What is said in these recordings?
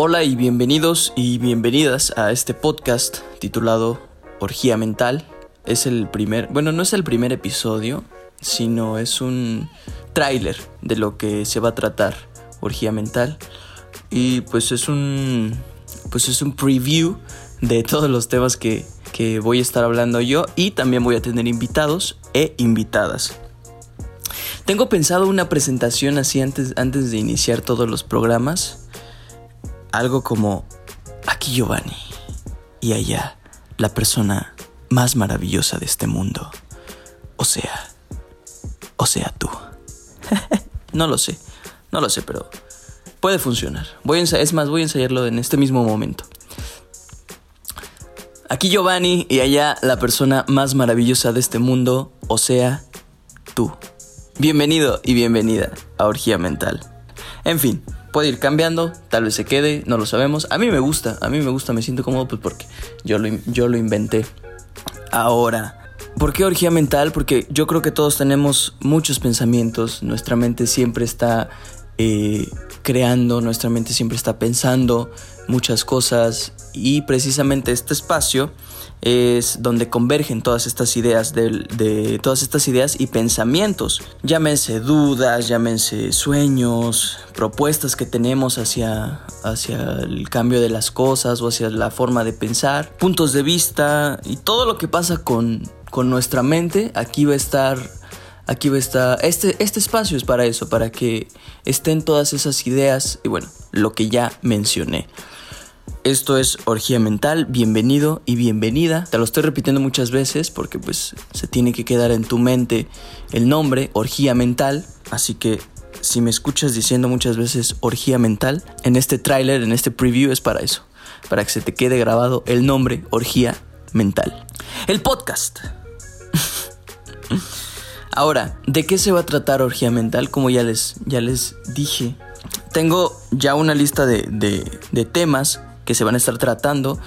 Hola y bienvenidos y bienvenidas a este podcast titulado Orgía Mental. Es el primer, bueno, no es el primer episodio, sino es un tráiler de lo que se va a tratar Orgía Mental. Y pues es un, pues es un preview de todos los temas que, que voy a estar hablando yo y también voy a tener invitados e invitadas. Tengo pensado una presentación así antes, antes de iniciar todos los programas algo como aquí Giovanni y allá la persona más maravillosa de este mundo. O sea, o sea tú. no lo sé, no lo sé, pero puede funcionar. Voy a es más, voy a ensayarlo en este mismo momento. Aquí Giovanni y allá la persona más maravillosa de este mundo, o sea, tú. Bienvenido y bienvenida a Orgía Mental. En fin, puede ir cambiando, tal vez se quede, no lo sabemos. A mí me gusta, a mí me gusta, me siento cómodo pues porque yo lo, yo lo inventé. Ahora, ¿por qué orgía mental? Porque yo creo que todos tenemos muchos pensamientos, nuestra mente siempre está eh, creando, nuestra mente siempre está pensando muchas cosas y precisamente este espacio es donde convergen todas estas ideas de, todas estas ideas y pensamientos. Llámense dudas, llámense sueños, propuestas que tenemos hacia, hacia el cambio de las cosas o hacia la forma de pensar, puntos de vista y todo lo que pasa con, con nuestra mente. Aquí va a estar aquí estar, este, este espacio es para eso, para que estén todas esas ideas y bueno, lo que ya mencioné. Esto es Orgía Mental, bienvenido y bienvenida. Te lo estoy repitiendo muchas veces porque pues se tiene que quedar en tu mente el nombre, Orgía Mental. Así que si me escuchas diciendo muchas veces Orgía Mental, en este tráiler, en este preview es para eso. Para que se te quede grabado el nombre Orgía Mental. El podcast. Ahora, ¿de qué se va a tratar Orgía Mental? Como ya les, ya les dije. Tengo ya una lista de, de, de temas que se van a estar tratando.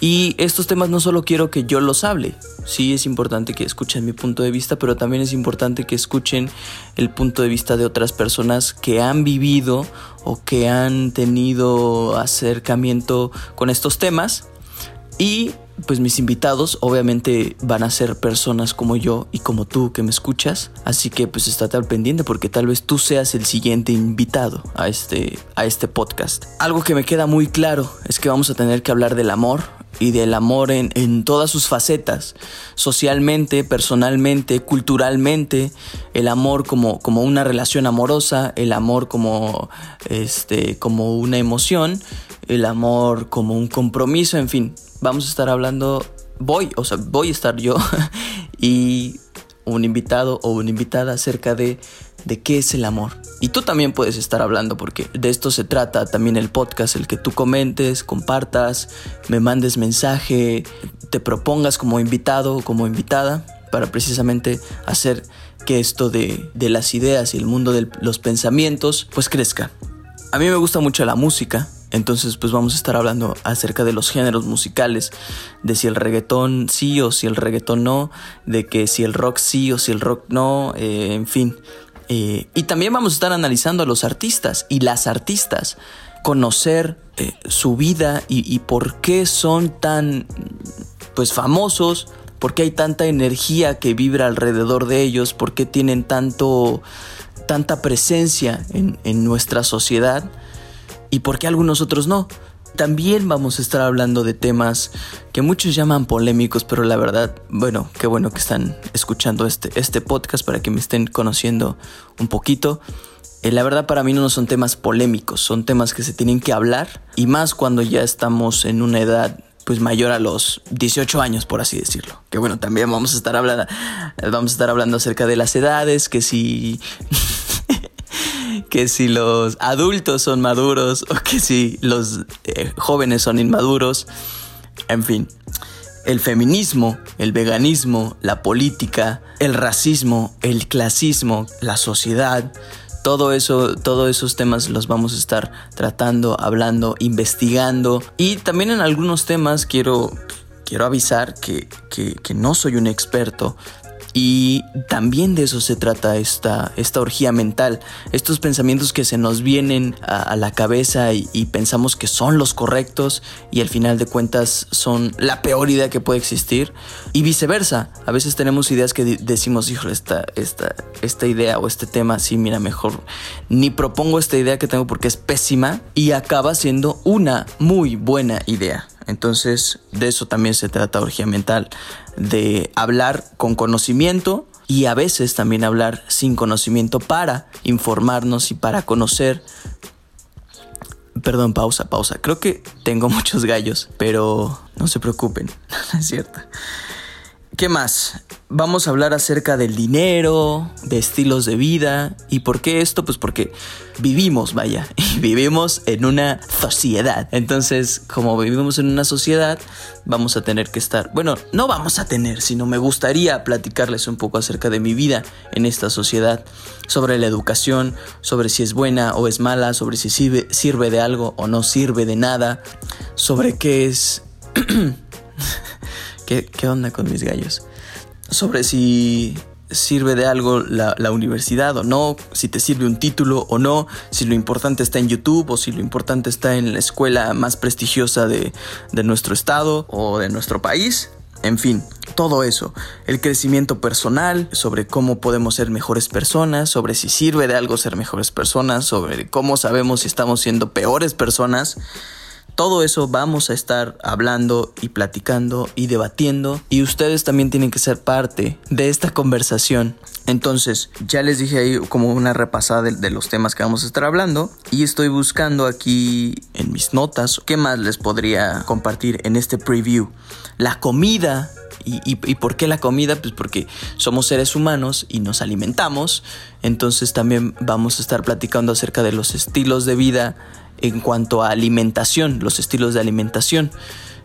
Y estos temas no solo quiero que yo los hable, sí es importante que escuchen mi punto de vista, pero también es importante que escuchen el punto de vista de otras personas que han vivido o que han tenido acercamiento con estos temas. Y pues mis invitados obviamente van a ser personas como yo y como tú que me escuchas, así que pues estate al pendiente porque tal vez tú seas el siguiente invitado a este, a este podcast. Algo que me queda muy claro es que vamos a tener que hablar del amor y del amor en, en todas sus facetas, socialmente, personalmente, culturalmente, el amor como, como una relación amorosa, el amor como, este, como una emoción, el amor como un compromiso, en fin, vamos a estar hablando, voy, o sea, voy a estar yo y un invitado o una invitada acerca de, de qué es el amor. Y tú también puedes estar hablando porque de esto se trata también el podcast, el que tú comentes, compartas, me mandes mensaje, te propongas como invitado o como invitada para precisamente hacer que esto de, de las ideas y el mundo de los pensamientos pues crezca. A mí me gusta mucho la música, entonces, pues vamos a estar hablando acerca de los géneros musicales, de si el reggaetón sí o si el reggaetón no, de que si el rock sí o si el rock no, eh, en fin. Eh, y también vamos a estar analizando a los artistas y las artistas, conocer eh, su vida y, por qué son tan, pues, famosos, por qué hay tanta energía que vibra alrededor de ellos, por qué tienen tanto, tanta presencia en, en nuestra sociedad y por qué algunos otros no. También vamos a estar hablando de temas que muchos llaman polémicos, pero la verdad, bueno, qué bueno que están escuchando este, este podcast para que me estén conociendo un poquito. Eh, la verdad para mí no son temas polémicos, son temas que se tienen que hablar y más cuando ya estamos en una edad pues mayor a los 18 años, por así decirlo. Que bueno, también vamos a estar hablando, vamos a estar hablando acerca de las edades, que si que si los adultos son maduros o que si los eh, jóvenes son inmaduros. En fin, el feminismo, el veganismo, la política, el racismo, el clasismo, la sociedad, todo eso, todos esos temas los vamos a estar tratando, hablando, investigando. Y también en algunos temas quiero, quiero avisar que, que, que no soy un experto Y también de eso se trata esta, esta orgía mental, estos pensamientos que se nos vienen a, la cabeza y, pensamos que son los correctos y al final de cuentas son la peor idea que puede existir. Y viceversa, a veces tenemos ideas que decimos, hijo, esta, esta, esta idea o este tema, sí, mira, mejor ni propongo esta idea que tengo porque es pésima y acaba siendo una muy buena idea. Entonces, de eso también se trata orgía mental, de hablar con conocimiento y a veces también hablar sin conocimiento para informarnos y para conocer. Perdón, pausa, pausa. Creo que tengo muchos gallos, pero no se preocupen, es cierto. ¿Qué más? Vamos a hablar acerca del dinero, de estilos de vida. ¿Y por qué esto? Pues porque vivimos, vaya, y vivimos en una sociedad. Entonces, como vivimos en una sociedad, vamos a tener que estar, bueno, no vamos a tener, sino me gustaría platicarles un poco acerca de mi vida en esta sociedad, sobre la educación, sobre si es buena o es mala, sobre si sirve, sirve de algo o no sirve de nada, sobre qué es... ¿Qué, onda con mis gallos? Sobre si sirve de algo la, universidad o no, si te sirve un título o no, si lo importante está en YouTube o si lo importante está en la escuela más prestigiosa de, de nuestro estado o de nuestro país. En fin, todo eso, el crecimiento personal, sobre cómo podemos ser mejores personas, sobre si sirve de algo ser mejores personas, sobre cómo sabemos si estamos siendo peores personas todo eso vamos a estar hablando y platicando y debatiendo y ustedes también tienen que ser parte de esta conversación. Entonces, ya les dije ahí como una repasada de, los temas que vamos a estar hablando y estoy buscando aquí en mis notas qué más les podría compartir en este preview. La comida ¿Y, y, por qué la comida? Pues porque somos seres humanos y nos alimentamos. Entonces también vamos a estar platicando acerca de los estilos de vida en cuanto a alimentación, los estilos de alimentación.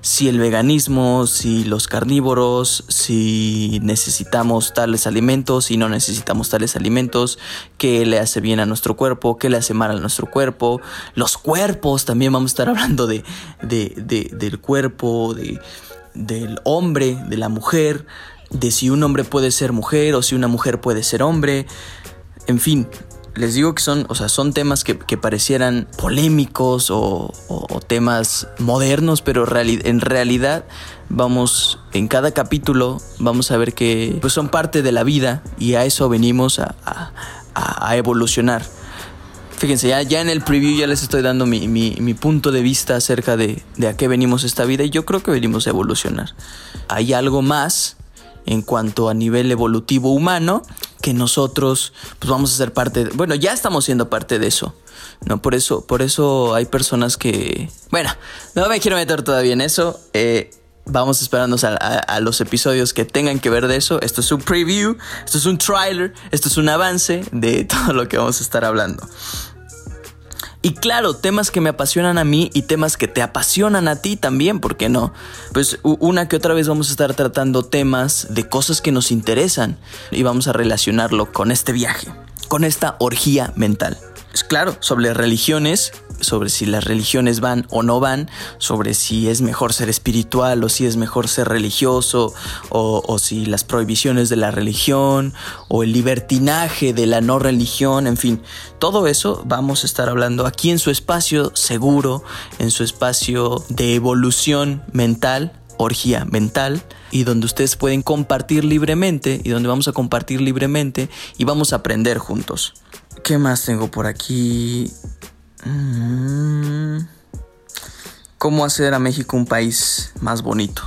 Si el veganismo, si los carnívoros, si necesitamos tales alimentos, si no necesitamos tales alimentos, qué le hace bien a nuestro cuerpo, qué le hace mal a nuestro cuerpo, los cuerpos, también vamos a estar hablando de, del cuerpo, de, del hombre, de la mujer, de si un hombre puede ser mujer o si una mujer puede ser hombre, en fin, les digo que son, o sea, son temas que, parecieran polémicos o, temas modernos, pero en realidad vamos, en cada capítulo vamos a ver que pues son parte de la vida y a eso venimos a, evolucionar. Fíjense, ya, ya, en el preview ya les estoy dando mi, punto de vista acerca de, de a qué venimos esta vida y yo creo que venimos a evolucionar. Hay algo más en cuanto a nivel evolutivo humano que nosotros pues vamos a ser parte, de, bueno, ya estamos siendo parte de eso. No, por eso, por eso hay personas que, bueno, no me quiero meter todavía en eso. Eh, vamos esperándonos a, los episodios que tengan que ver de eso. Esto es un preview, esto es un trailer, esto es un avance de todo lo que vamos a estar hablando. Y claro, temas que me apasionan a mí y temas que te apasionan a ti también, ¿por qué no? Pues una que otra vez vamos a estar tratando temas de cosas que nos interesan y vamos a relacionarlo con este viaje, con esta orgía mental. Es claro, sobre religiones sobre si las religiones van o no van, sobre si es mejor ser espiritual o si es mejor ser religioso, o, si las prohibiciones de la religión, o el libertinaje de la no religión, en fin, todo eso vamos a estar hablando aquí en su espacio seguro, en su espacio de evolución mental, orgía mental, y donde ustedes pueden compartir libremente, y donde vamos a compartir libremente y vamos a aprender juntos. ¿Qué más tengo por aquí? Mm. ¿Cómo hacer a México un país más bonito?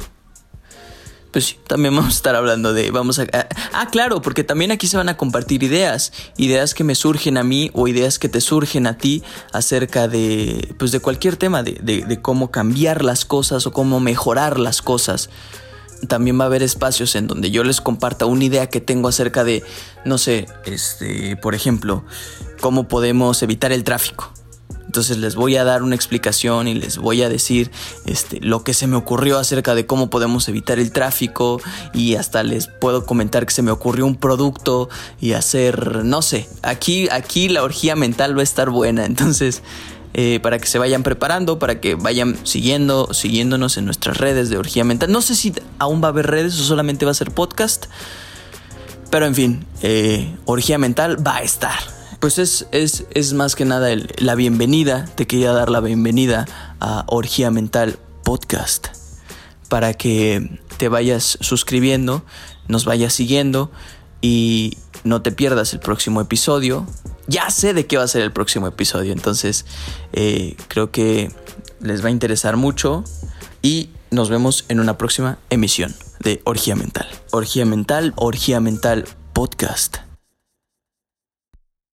Pues sí, también vamos a estar hablando de, vamos a, ah, claro, porque también aquí se van a compartir ideas, ideas que me surgen a mí o ideas que te surgen a ti acerca de, pues de cualquier tema, de, de cómo cambiar las cosas o cómo mejorar las cosas. También va a haber espacios en donde yo les comparta una idea que tengo acerca de, no sé, este, por ejemplo, cómo podemos evitar el tráfico. Entonces les voy a dar una explicación y les voy a decir este, lo que se me ocurrió acerca de cómo podemos evitar el tráfico y hasta les puedo comentar que se me ocurrió un producto y hacer, no sé, aquí, aquí la orgía mental va a estar buena. Entonces, eh, para que se vayan preparando, para que vayan siguiendo, siguiéndonos en nuestras redes de orgía mental. No sé si aún va a haber redes o solamente va a ser podcast. Pero en fin, eh, Orgía Mental va a estar. Pues es, es, es más que nada la bienvenida, te quería dar la bienvenida a Orgía Mental Podcast para que te vayas suscribiendo, nos vayas siguiendo y no te pierdas el próximo episodio. Ya sé de qué va a ser el próximo episodio, entonces eh, creo que les va a interesar mucho y nos vemos en una próxima emisión de Orgía Mental. Orgía Mental, Orgía Mental Podcast.